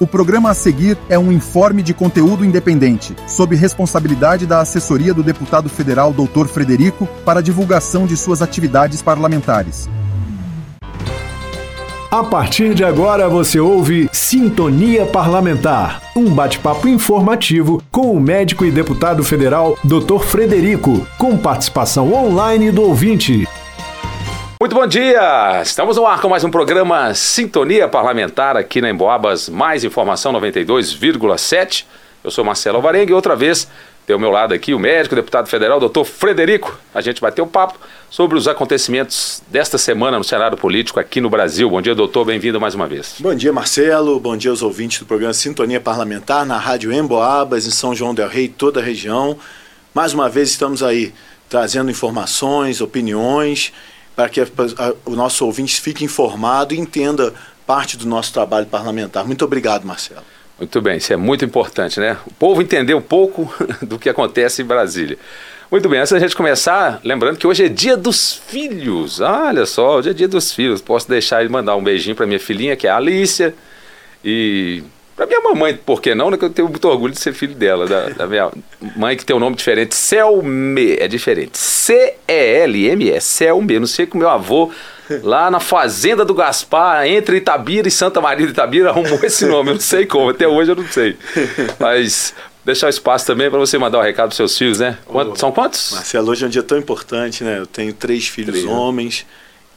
O programa a seguir é um informe de conteúdo independente, sob responsabilidade da assessoria do deputado federal Dr. Frederico para divulgação de suas atividades parlamentares. A partir de agora você ouve Sintonia Parlamentar, um bate-papo informativo com o médico e deputado federal Dr. Frederico, com participação online do ouvinte. Muito bom dia! Estamos no ar com mais um programa Sintonia Parlamentar aqui na Emboabas, mais informação 92,7. Eu sou Marcelo Alvarenga e outra vez tem ao meu lado aqui o médico, deputado federal, doutor Frederico. A gente vai ter um papo sobre os acontecimentos desta semana no cenário político aqui no Brasil. Bom dia, doutor, bem-vindo mais uma vez. Bom dia, Marcelo. Bom dia aos ouvintes do programa Sintonia Parlamentar na Rádio Emboabas, em São João del Rei, toda a região. Mais uma vez estamos aí trazendo informações, opiniões, para que a, a, o nosso ouvinte fique informado e entenda parte do nosso trabalho parlamentar. Muito obrigado, Marcelo. Muito bem, isso é muito importante, né? O povo entender um pouco do que acontece em Brasília. Muito bem, antes da gente começar, lembrando que hoje é dia dos filhos. Olha só, hoje é dia dos filhos. Posso deixar ele mandar um beijinho para minha filhinha, que é a Alicia, e para minha mamãe, por que não? Né, que eu tenho muito orgulho de ser filho dela, da, da minha mãe que tem um nome diferente, Selme, é diferente. C-E-L-M-E, Selme. Não sei que o meu avô lá na fazenda do Gaspar, entre Itabira e Santa Maria de Itabira, arrumou esse nome. Eu não sei como, até hoje eu não sei. Mas deixar o espaço também para você mandar o um recado para seus filhos, né? Quantos, são quantos? Marcelo, hoje é um dia tão importante, né? Eu tenho três filhos três. Né? homens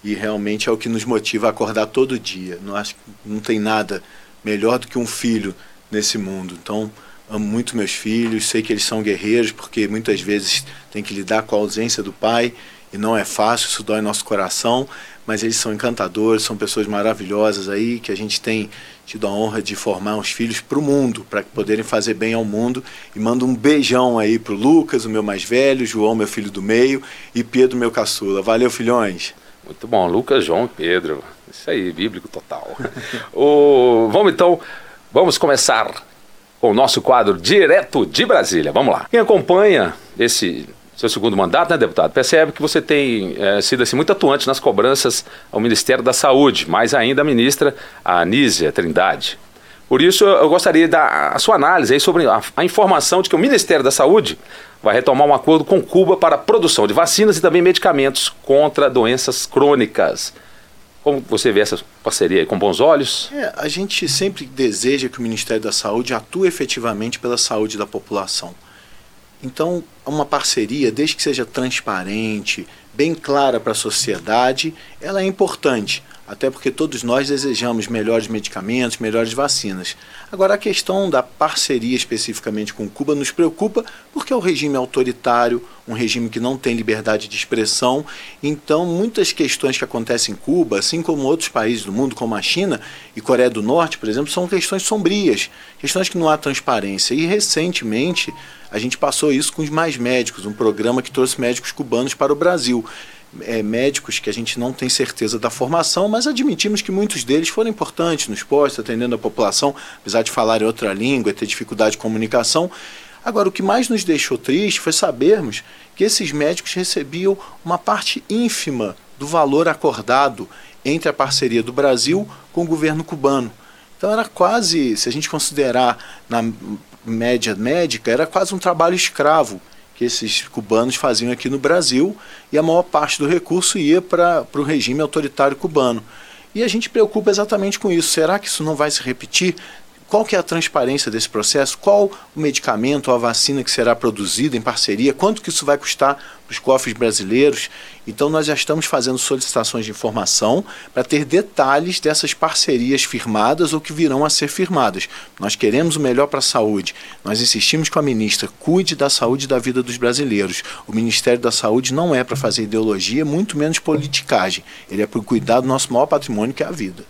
e realmente é o que nos motiva a acordar todo dia. Não acho não tem nada melhor do que um filho nesse mundo. Então, amo muito meus filhos, sei que eles são guerreiros porque muitas vezes tem que lidar com a ausência do pai e não é fácil, isso dói nosso coração, mas eles são encantadores, são pessoas maravilhosas aí, que a gente tem tido a honra de formar uns filhos para o mundo, para poderem fazer bem ao mundo. E mando um beijão aí para o Lucas, o meu mais velho, João, meu filho do meio, e Pedro, meu caçula. Valeu, filhões! Muito bom, Lucas, João e Pedro. Isso aí, bíblico total. o, vamos então, vamos começar com o nosso quadro direto de Brasília. Vamos lá. Quem acompanha esse seu segundo mandato, né, deputado, percebe que você tem é, sido assim, muito atuante nas cobranças ao Ministério da Saúde, mais ainda a ministra Anísia Trindade. Por isso, eu gostaria da sua análise aí sobre a, a, informação de que o Ministério da Saúde vai retomar um acordo com Cuba para a produção de vacinas e também medicamentos contra doenças crônicas. Como você vê essa parceria com bons olhos? É, a gente sempre deseja que o Ministério da Saúde atue efetivamente pela saúde da população. Então, uma parceria, desde que seja transparente, bem clara para a sociedade, ela é importante até porque todos nós desejamos melhores medicamentos, melhores vacinas. Agora, a questão da parceria especificamente com Cuba nos preocupa porque é um regime autoritário, um regime que não tem liberdade de expressão. Então, muitas questões que acontecem em Cuba, assim como outros países do mundo, como a China e Coreia do Norte, por exemplo, são questões sombrias, questões que não há transparência. E recentemente a gente passou isso com os Mais Médicos, um programa que trouxe médicos cubanos para o Brasil é, médicos que a gente não tem certeza da formação, mas admitimos que muitos deles foram importantes nos postos, atendendo a população, apesar de falarem outra língua e ter dificuldade de comunicação. Agora, o que mais nos deixou triste foi sabermos que esses médicos recebiam uma parte ínfima do valor acordado entre a parceria do Brasil com o governo cubano. Então era quase, se a gente considerar na média médica, era quase um trabalho escravo esses cubanos faziam aqui no Brasil e a maior parte do recurso ia para o regime autoritário cubano. E a gente preocupa exatamente com isso. Será que isso não vai se repetir? Qual que é a transparência desse processo? Qual o medicamento ou a vacina que será produzida em parceria? Quanto que isso vai custar para os cofres brasileiros? Então nós já estamos fazendo solicitações de informação para ter detalhes dessas parcerias firmadas ou que virão a ser firmadas. Nós queremos o melhor para a saúde. Nós insistimos com a ministra, cuide da saúde e da vida dos brasileiros. O Ministério da Saúde não é para fazer ideologia, muito menos politicagem. Ele é para cuidar do nosso maior patrimônio, que é a vida.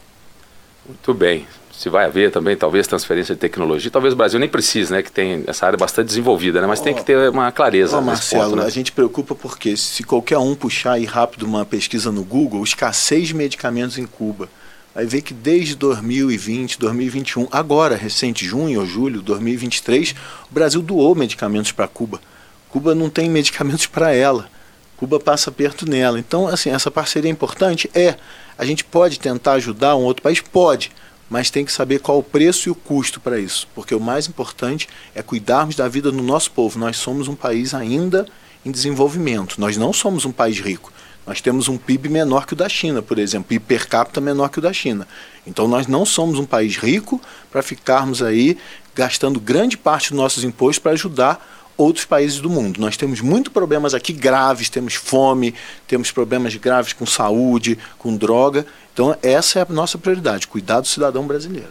Muito bem se vai haver também talvez transferência de tecnologia. Talvez o Brasil nem precise, né, que tem essa área bastante desenvolvida, né, mas oh, tem que ter uma clareza. Oh, Marcelo, ponto, né? a gente preocupa porque se qualquer um puxar aí rápido uma pesquisa no Google, escassez de medicamentos em Cuba, vai ver que desde 2020, 2021, agora recente junho ou julho de 2023, o Brasil doou medicamentos para Cuba. Cuba não tem medicamentos para ela. Cuba passa perto nela. Então, assim, essa parceria é importante? É. A gente pode tentar ajudar um outro país? Pode mas tem que saber qual o preço e o custo para isso, porque o mais importante é cuidarmos da vida do nosso povo. Nós somos um país ainda em desenvolvimento, nós não somos um país rico. Nós temos um PIB menor que o da China, por exemplo, PIB per capita menor que o da China. Então nós não somos um país rico para ficarmos aí gastando grande parte dos nossos impostos para ajudar outros países do mundo. Nós temos muitos problemas aqui graves, temos fome, temos problemas graves com saúde, com droga. Então essa é a nossa prioridade, cuidar do cidadão brasileiro.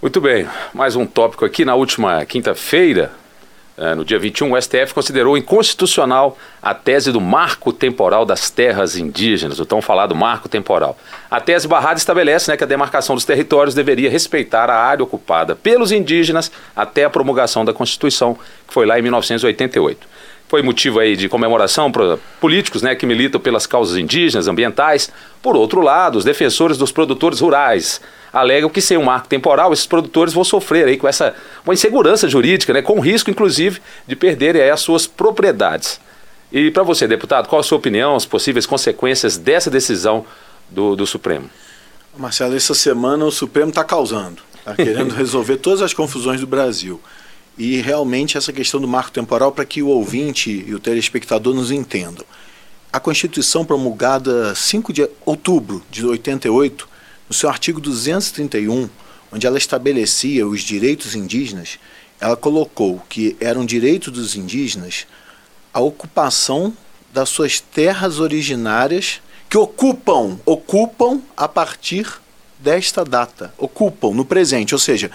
Muito bem, mais um tópico aqui. Na última quinta-feira, é, no dia 21, o STF considerou inconstitucional a tese do marco temporal das terras indígenas, o tão falado marco temporal. A tese barrada estabelece né, que a demarcação dos territórios deveria respeitar a área ocupada pelos indígenas até a promulgação da Constituição, que foi lá em 1988 foi motivo aí de comemoração para políticos né, que militam pelas causas indígenas, ambientais. Por outro lado, os defensores dos produtores rurais alegam que sem um marco temporal, esses produtores vão sofrer aí com essa uma insegurança jurídica, né, com risco, inclusive, de perderem aí as suas propriedades. E para você, deputado, qual a sua opinião, as possíveis consequências dessa decisão do, do Supremo? Marcelo, essa semana o Supremo está causando, está querendo resolver todas as confusões do Brasil e realmente essa questão do marco temporal para que o ouvinte e o telespectador nos entendam. A Constituição promulgada 5 de outubro de 88, no seu artigo 231, onde ela estabelecia os direitos indígenas, ela colocou que era um direito dos indígenas a ocupação das suas terras originárias que ocupam, ocupam a partir desta data, ocupam no presente, ou seja,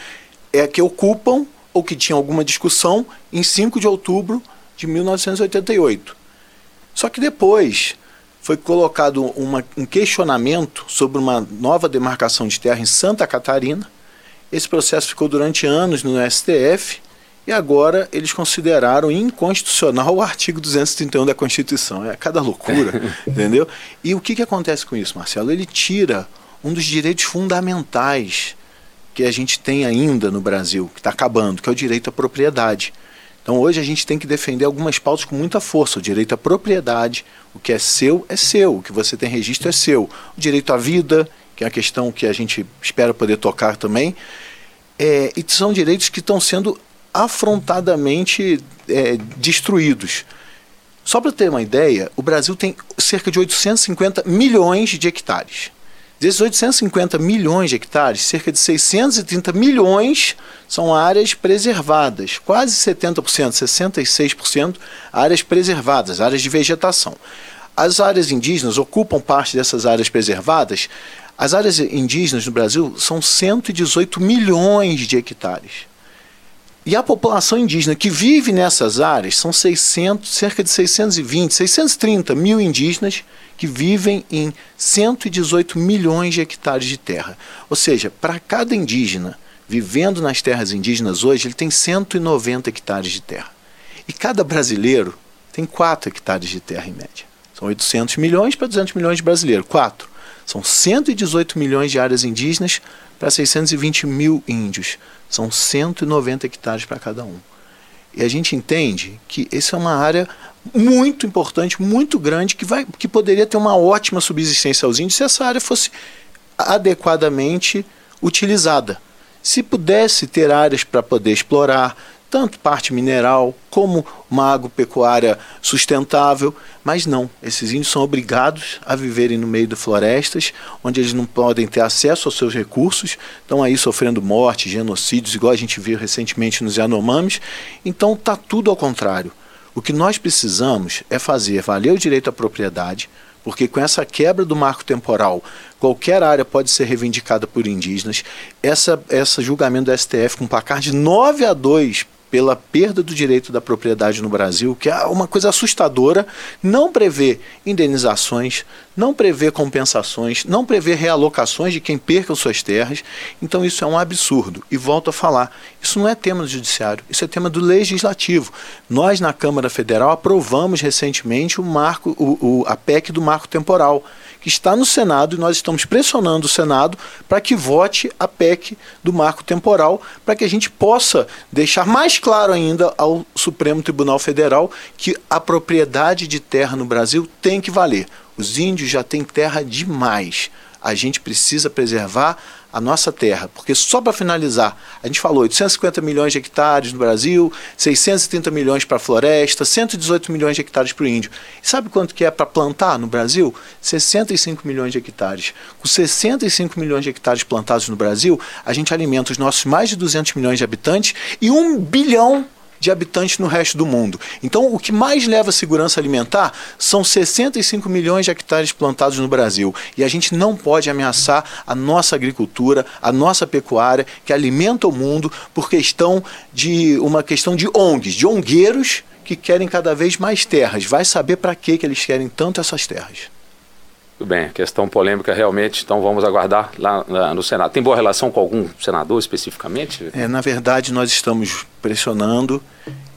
é que ocupam ou que tinha alguma discussão em 5 de outubro de 1988. Só que depois foi colocado uma, um questionamento sobre uma nova demarcação de terra em Santa Catarina. Esse processo ficou durante anos no STF e agora eles consideraram inconstitucional o artigo 231 da Constituição. É cada loucura, entendeu? E o que, que acontece com isso, Marcelo? Ele tira um dos direitos fundamentais que a gente tem ainda no Brasil, que está acabando, que é o direito à propriedade. Então hoje a gente tem que defender algumas pautas com muita força. O direito à propriedade, o que é seu é seu, o que você tem registro é seu. O direito à vida, que é a questão que a gente espera poder tocar também. É, e são direitos que estão sendo afrontadamente é, destruídos. Só para ter uma ideia, o Brasil tem cerca de 850 milhões de hectares. Desses 850 milhões de hectares, cerca de 630 milhões são áreas preservadas, quase 70%, 66% áreas preservadas, áreas de vegetação. As áreas indígenas ocupam parte dessas áreas preservadas. As áreas indígenas no Brasil são 118 milhões de hectares. E a população indígena que vive nessas áreas são 600, cerca de 620, 630 mil indígenas que vivem em 118 milhões de hectares de terra. Ou seja, para cada indígena vivendo nas terras indígenas hoje, ele tem 190 hectares de terra. E cada brasileiro tem 4 hectares de terra em média. São 800 milhões para 200 milhões de brasileiros. 4. São 118 milhões de áreas indígenas para 620 mil índios. São 190 hectares para cada um. E a gente entende que essa é uma área muito importante, muito grande, que, vai, que poderia ter uma ótima subsistência aos índios se essa área fosse adequadamente utilizada. Se pudesse ter áreas para poder explorar, tanto parte mineral como uma agropecuária sustentável, mas não, esses índios são obrigados a viverem no meio de florestas, onde eles não podem ter acesso aos seus recursos, estão aí sofrendo morte, genocídios, igual a gente viu recentemente nos Yanomamis, então está tudo ao contrário. O que nós precisamos é fazer valer o direito à propriedade, porque com essa quebra do marco temporal, qualquer área pode ser reivindicada por indígenas. Essa, essa julgamento do STF com placar de 9 a 2 pela perda do direito da propriedade no Brasil, que é uma coisa assustadora, não prevê indenizações, não prevê compensações, não prevê realocações de quem perca suas terras. Então isso é um absurdo. E volto a falar, isso não é tema do judiciário, isso é tema do legislativo. Nós na Câmara Federal aprovamos recentemente o marco, o, o a PEC do marco temporal está no Senado e nós estamos pressionando o Senado para que vote a PEC do marco temporal, para que a gente possa deixar mais claro ainda ao Supremo Tribunal Federal que a propriedade de terra no Brasil tem que valer. Os índios já têm terra demais. A gente precisa preservar a nossa terra. Porque só para finalizar, a gente falou 850 milhões de hectares no Brasil, 630 milhões para a floresta, 118 milhões de hectares para o índio. E sabe quanto que é para plantar no Brasil? 65 milhões de hectares. Com 65 milhões de hectares plantados no Brasil, a gente alimenta os nossos mais de 200 milhões de habitantes e um bilhão de habitantes no resto do mundo. Então, o que mais leva à segurança alimentar são 65 milhões de hectares plantados no Brasil. E a gente não pode ameaçar a nossa agricultura, a nossa pecuária, que alimenta o mundo, por questão de uma questão de ONGs, de ongueiros que querem cada vez mais terras. Vai saber para que eles querem tanto essas terras. Tudo bem, questão polêmica realmente, então vamos aguardar lá, lá, no Senado. Tem boa relação com algum senador especificamente? É, na verdade, nós estamos pressionando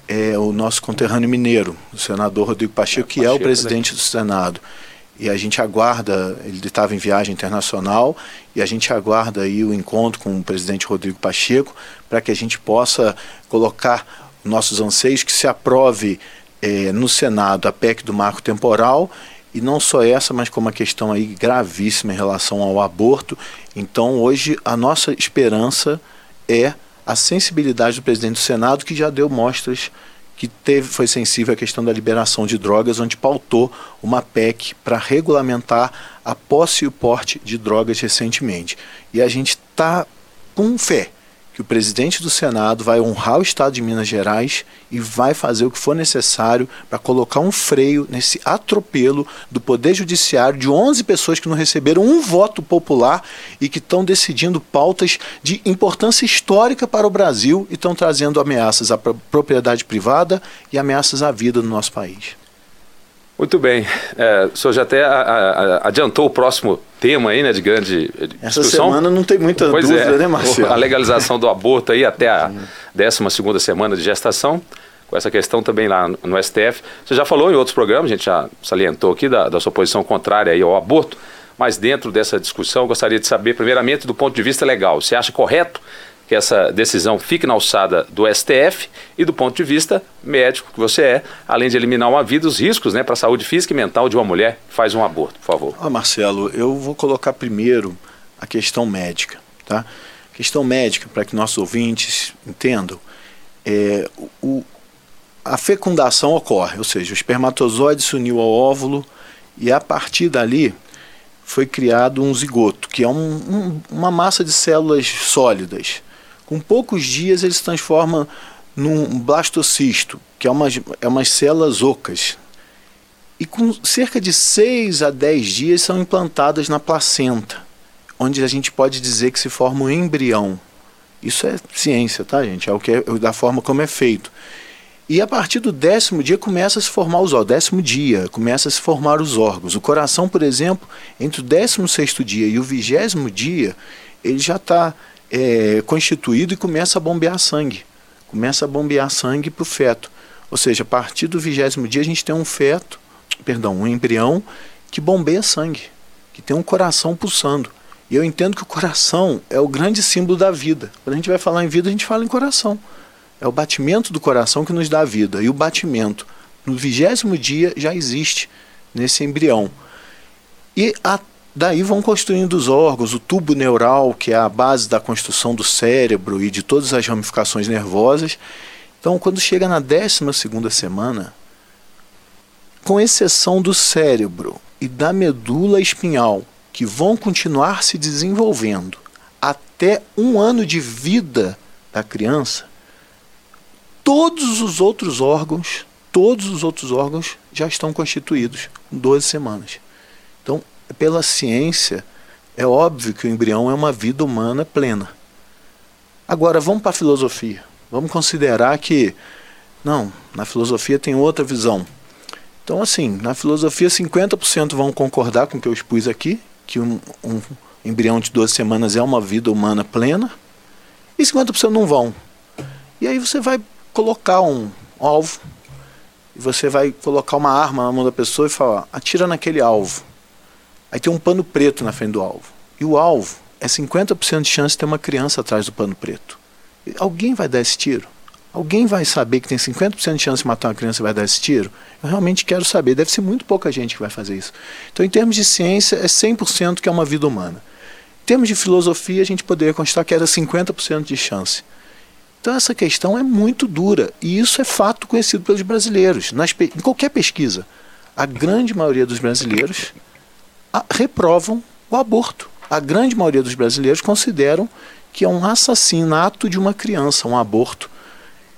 é, o nosso conterrâneo mineiro, o senador Rodrigo Pacheco, que Pacheco, é o presidente né? do Senado. E a gente aguarda, ele estava em viagem internacional, e a gente aguarda aí o encontro com o presidente Rodrigo Pacheco para que a gente possa colocar nossos anseios que se aprove é, no Senado a PEC do marco temporal e não só essa, mas como uma questão aí gravíssima em relação ao aborto. Então, hoje, a nossa esperança é a sensibilidade do presidente do Senado, que já deu mostras que teve, foi sensível à questão da liberação de drogas, onde pautou uma PEC para regulamentar a posse e o porte de drogas recentemente. E a gente está com fé que o presidente do Senado vai honrar o Estado de Minas Gerais e vai fazer o que for necessário para colocar um freio nesse atropelo do Poder Judiciário de 11 pessoas que não receberam um voto popular e que estão decidindo pautas de importância histórica para o Brasil e estão trazendo ameaças à propriedade privada e ameaças à vida no nosso país. Muito bem. É, o senhor já até a, a, adiantou o próximo tema aí, né, de grande discussão. Essa semana não tem muita pois dúvida, é, né, Marcelo? A legalização do aborto aí até a 12 segunda semana de gestação, com essa questão também lá no STF. Você já falou em outros programas, a gente já salientou aqui da, da sua posição contrária aí ao aborto, mas dentro dessa discussão eu gostaria de saber, primeiramente, do ponto de vista legal, você acha correto que essa decisão fique na alçada do STF e do ponto de vista médico que você é, além de eliminar uma vida, os riscos né, para a saúde física e mental de uma mulher que faz um aborto, por favor. Ah, Marcelo, eu vou colocar primeiro a questão médica. Tá? A questão médica, para que nossos ouvintes entendam, é, o, a fecundação ocorre, ou seja, o espermatozoide se uniu ao óvulo e a partir dali foi criado um zigoto, que é um, um, uma massa de células sólidas com poucos dias ele se transforma num blastocisto, que é umas, é umas células ocas. E com cerca de 6 a 10 dias são implantadas na placenta, onde a gente pode dizer que se forma um embrião. Isso é ciência, tá, gente? É o que é, da forma como é feito. E a partir do décimo dia começa a se formar os órgãos. Décimo dia começa a se formar os órgãos. O coração, por exemplo, entre o décimo sexto dia e o vigésimo dia, ele já está é, constituído e começa a bombear sangue. Começa a bombear sangue para o feto. Ou seja, a partir do vigésimo dia a gente tem um feto, perdão, um embrião que bombeia sangue, que tem um coração pulsando. E eu entendo que o coração é o grande símbolo da vida. Quando a gente vai falar em vida, a gente fala em coração. É o batimento do coração que nos dá a vida. E o batimento no vigésimo dia já existe nesse embrião. E a Daí vão construindo os órgãos, o tubo neural, que é a base da construção do cérebro e de todas as ramificações nervosas. Então, quando chega na 12 semana, com exceção do cérebro e da medula espinhal, que vão continuar se desenvolvendo até um ano de vida da criança, todos os outros órgãos, todos os outros órgãos já estão constituídos em 12 semanas. Então, pela ciência, é óbvio que o embrião é uma vida humana plena. Agora, vamos para a filosofia. Vamos considerar que, não, na filosofia tem outra visão. Então, assim, na filosofia, 50% vão concordar com o que eu expus aqui, que um, um embrião de duas semanas é uma vida humana plena, e 50% não vão. E aí você vai colocar um alvo, e você vai colocar uma arma na mão da pessoa e falar: atira naquele alvo. Aí tem um pano preto na frente do alvo. E o alvo é 50% de chance de ter uma criança atrás do pano preto. Alguém vai dar esse tiro? Alguém vai saber que tem 50% de chance de matar uma criança e vai dar esse tiro? Eu realmente quero saber. Deve ser muito pouca gente que vai fazer isso. Então, em termos de ciência, é 100% que é uma vida humana. Em termos de filosofia, a gente poderia constar que era 50% de chance. Então essa questão é muito dura e isso é fato conhecido pelos brasileiros. Nas, em qualquer pesquisa, a grande maioria dos brasileiros reprovam o aborto. A grande maioria dos brasileiros consideram que é um assassinato de uma criança, um aborto.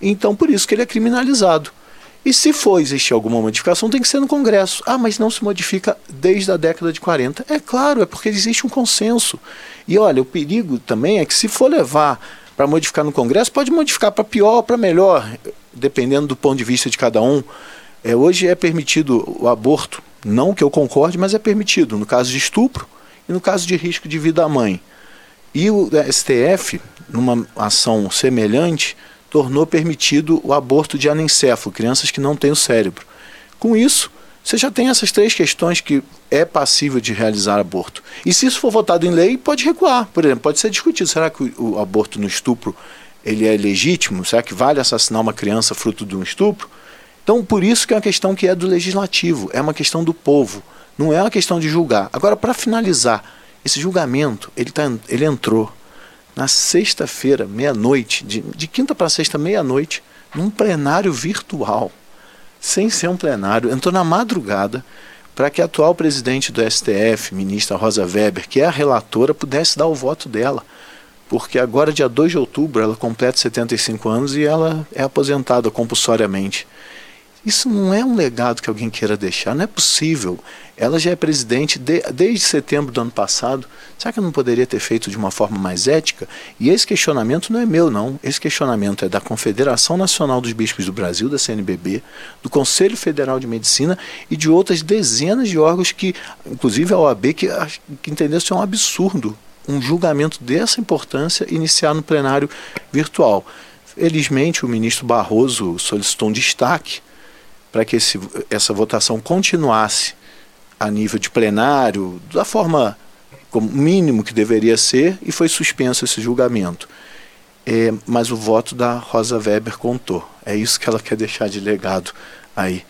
Então por isso que ele é criminalizado. E se for existir alguma modificação, tem que ser no Congresso. Ah, mas não se modifica desde a década de 40. É claro, é porque existe um consenso. E olha, o perigo também é que se for levar para modificar no Congresso, pode modificar para pior ou para melhor, dependendo do ponto de vista de cada um. É, hoje é permitido o aborto, não que eu concorde, mas é permitido no caso de estupro e no caso de risco de vida à mãe. E o STF, numa ação semelhante, tornou permitido o aborto de anencefalo, crianças que não têm o cérebro. Com isso, você já tem essas três questões que é passível de realizar aborto. E se isso for votado em lei, pode recuar. Por exemplo, pode ser discutido. Será que o, o aborto no estupro ele é legítimo? Será que vale assassinar uma criança fruto de um estupro? Então, por isso que é uma questão que é do legislativo, é uma questão do povo, não é uma questão de julgar. Agora, para finalizar, esse julgamento, ele, tá, ele entrou na sexta-feira, meia-noite, de, de quinta para sexta, meia-noite, num plenário virtual sem ser um plenário, entrou na madrugada para que a atual presidente do STF, ministra Rosa Weber, que é a relatora, pudesse dar o voto dela. Porque agora, dia 2 de outubro, ela completa 75 anos e ela é aposentada compulsoriamente. Isso não é um legado que alguém queira deixar, não é possível. Ela já é presidente de, desde setembro do ano passado. Será que não poderia ter feito de uma forma mais ética? E esse questionamento não é meu, não. Esse questionamento é da Confederação Nacional dos Bispos do Brasil, da CNBB, do Conselho Federal de Medicina e de outras dezenas de órgãos que, inclusive a OAB, que, que entendeu é um absurdo um julgamento dessa importância iniciar no plenário virtual. Felizmente, o ministro Barroso solicitou um destaque para que esse, essa votação continuasse a nível de plenário, da forma como mínimo que deveria ser, e foi suspenso esse julgamento. É, mas o voto da Rosa Weber contou. É isso que ela quer deixar de legado aí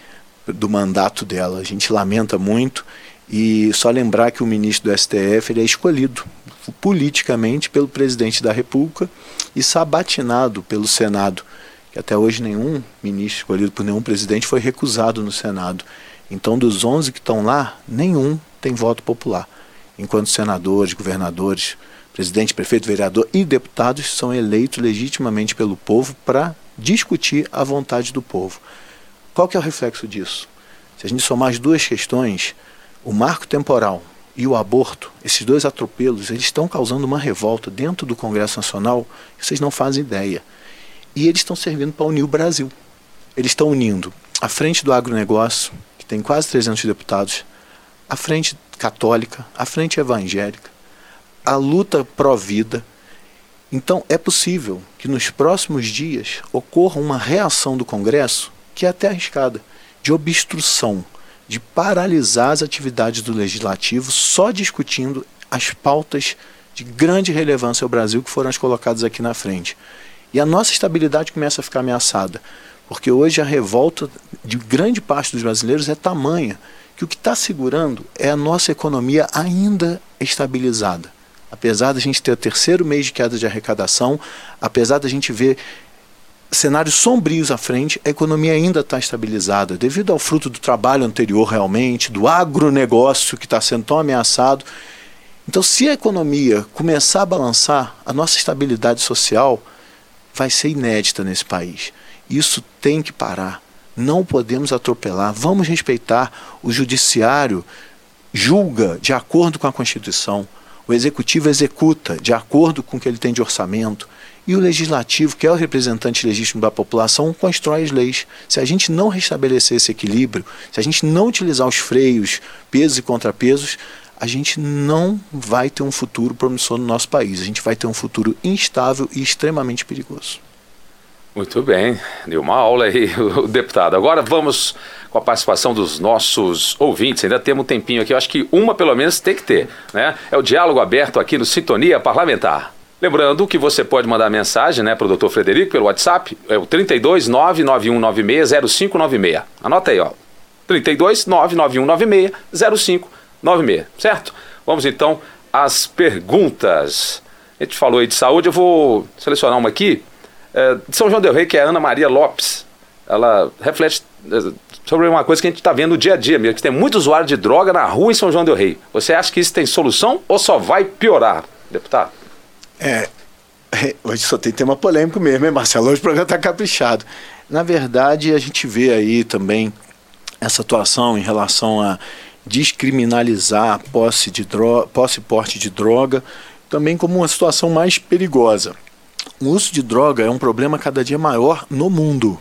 do mandato dela. A gente lamenta muito e só lembrar que o ministro do STF ele é escolhido politicamente pelo presidente da República e sabatinado pelo Senado que até hoje nenhum ministro escolhido por nenhum presidente foi recusado no Senado. Então, dos 11 que estão lá, nenhum tem voto popular. Enquanto senadores, governadores, presidente, prefeito, vereador e deputados são eleitos legitimamente pelo povo para discutir a vontade do povo. Qual que é o reflexo disso? Se a gente somar as duas questões, o marco temporal e o aborto, esses dois atropelos, eles estão causando uma revolta dentro do Congresso Nacional que vocês não fazem ideia. E eles estão servindo para unir o Brasil. Eles estão unindo a frente do agronegócio, que tem quase 300 deputados, a frente católica, a frente evangélica, a luta pró-vida. Então, é possível que nos próximos dias ocorra uma reação do Congresso, que é até arriscada, de obstrução, de paralisar as atividades do Legislativo só discutindo as pautas de grande relevância ao Brasil que foram as colocadas aqui na frente. E a nossa estabilidade começa a ficar ameaçada, porque hoje a revolta de grande parte dos brasileiros é tamanha que o que está segurando é a nossa economia ainda estabilizada. Apesar da gente ter o terceiro mês de queda de arrecadação, apesar da gente ver cenários sombrios à frente, a economia ainda está estabilizada, devido ao fruto do trabalho anterior realmente, do agronegócio que está sendo tão ameaçado. Então, se a economia começar a balançar, a nossa estabilidade social vai ser inédita nesse país. Isso tem que parar. Não podemos atropelar. Vamos respeitar. O judiciário julga de acordo com a Constituição. O executivo executa de acordo com o que ele tem de orçamento. E o legislativo, que é o representante legítimo da população, constrói as leis. Se a gente não restabelecer esse equilíbrio, se a gente não utilizar os freios, pesos e contrapesos, a gente não vai ter um futuro promissor no nosso país. A gente vai ter um futuro instável e extremamente perigoso. Muito bem, deu uma aula aí o deputado. Agora vamos com a participação dos nossos ouvintes. Ainda temos um tempinho aqui, eu acho que uma pelo menos tem que ter, né? É o diálogo aberto aqui no Sintonia Parlamentar. Lembrando que você pode mandar mensagem né, para o doutor Frederico pelo WhatsApp, é o 32 99196 0596. Anota aí, ó. 32 99196 0596. 96, certo? Vamos então às perguntas. A gente falou aí de saúde, eu vou selecionar uma aqui. É, de São João Del Rei, que é a Ana Maria Lopes. Ela reflete é, sobre uma coisa que a gente está vendo no dia a dia mesmo, que tem muito usuário de droga na rua em São João Del Rei. Você acha que isso tem solução ou só vai piorar, deputado? É hoje só tem tema polêmico mesmo, hein, Marcelo? Hoje o programa está caprichado. Na verdade, a gente vê aí também essa atuação em relação a descriminalizar posse de droga, posse e porte de droga, também como uma situação mais perigosa. O uso de droga é um problema cada dia maior no mundo.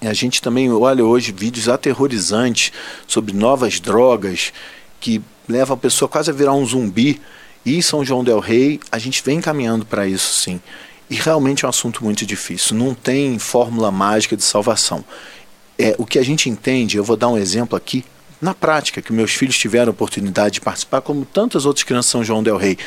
A gente também olha hoje vídeos aterrorizantes sobre novas drogas que levam a pessoa quase a virar um zumbi. E São João del Rei, a gente vem caminhando para isso sim. E realmente é um assunto muito difícil. Não tem fórmula mágica de salvação. É, o que a gente entende, eu vou dar um exemplo aqui, na prática, que meus filhos tiveram a oportunidade de participar, como tantas outras crianças São João del Rei.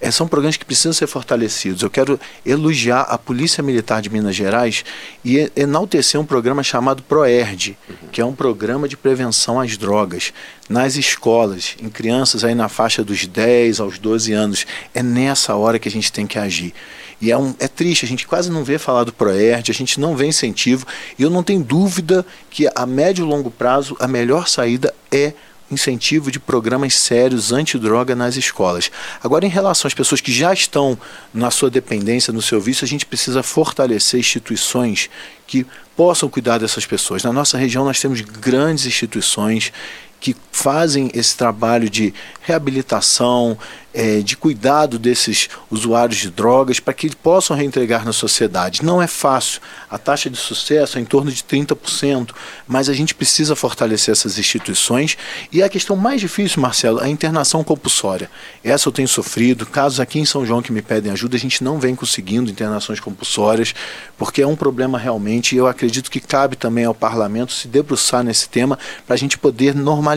É, são programas que precisam ser fortalecidos. Eu quero elogiar a Polícia Militar de Minas Gerais e enaltecer um programa chamado ProERD, que é um programa de prevenção às drogas nas escolas, em crianças aí na faixa dos 10 aos 12 anos. É nessa hora que a gente tem que agir. E é, um, é triste, a gente quase não vê falar do ProERD, a gente não vê incentivo, e eu não tenho dúvida que a médio e longo prazo a melhor saída é incentivo de programas sérios antidroga nas escolas. Agora, em relação às pessoas que já estão na sua dependência, no seu vício, a gente precisa fortalecer instituições que possam cuidar dessas pessoas. Na nossa região, nós temos grandes instituições que fazem esse trabalho de reabilitação, é, de cuidado desses usuários de drogas para que possam reintegrar na sociedade. Não é fácil. A taxa de sucesso é em torno de 30%, mas a gente precisa fortalecer essas instituições. E a questão mais difícil, Marcelo, é a internação compulsória. Essa eu tenho sofrido. Casos aqui em São João que me pedem ajuda, a gente não vem conseguindo internações compulsórias, porque é um problema realmente. E eu acredito que cabe também ao parlamento se debruçar nesse tema para a gente poder normalizar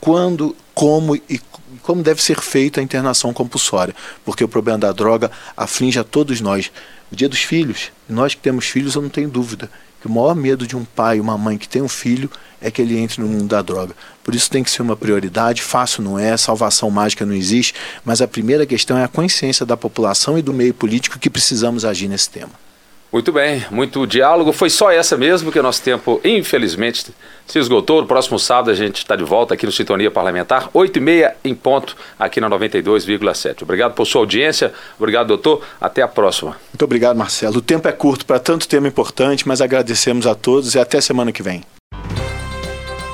quando, como e como deve ser feita a internação compulsória, porque o problema da droga aflige a todos nós. O dia dos filhos, nós que temos filhos, eu não tenho dúvida que o maior medo de um pai uma mãe que tem um filho é que ele entre no mundo da droga. Por isso tem que ser uma prioridade, fácil não é, salvação mágica não existe, mas a primeira questão é a consciência da população e do meio político que precisamos agir nesse tema. Muito bem, muito diálogo. Foi só essa mesmo, que o nosso tempo, infelizmente, se esgotou. No próximo sábado a gente está de volta aqui no Sintonia Parlamentar, 8 e meia em ponto, aqui na 92,7. Obrigado por sua audiência, obrigado, doutor. Até a próxima. Muito obrigado, Marcelo. O tempo é curto para tanto tema importante, mas agradecemos a todos e até semana que vem.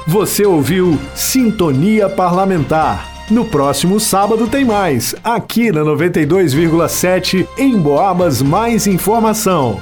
Você ouviu Sintonia Parlamentar. No próximo sábado tem mais, aqui na 92,7 em Boabas Mais Informação.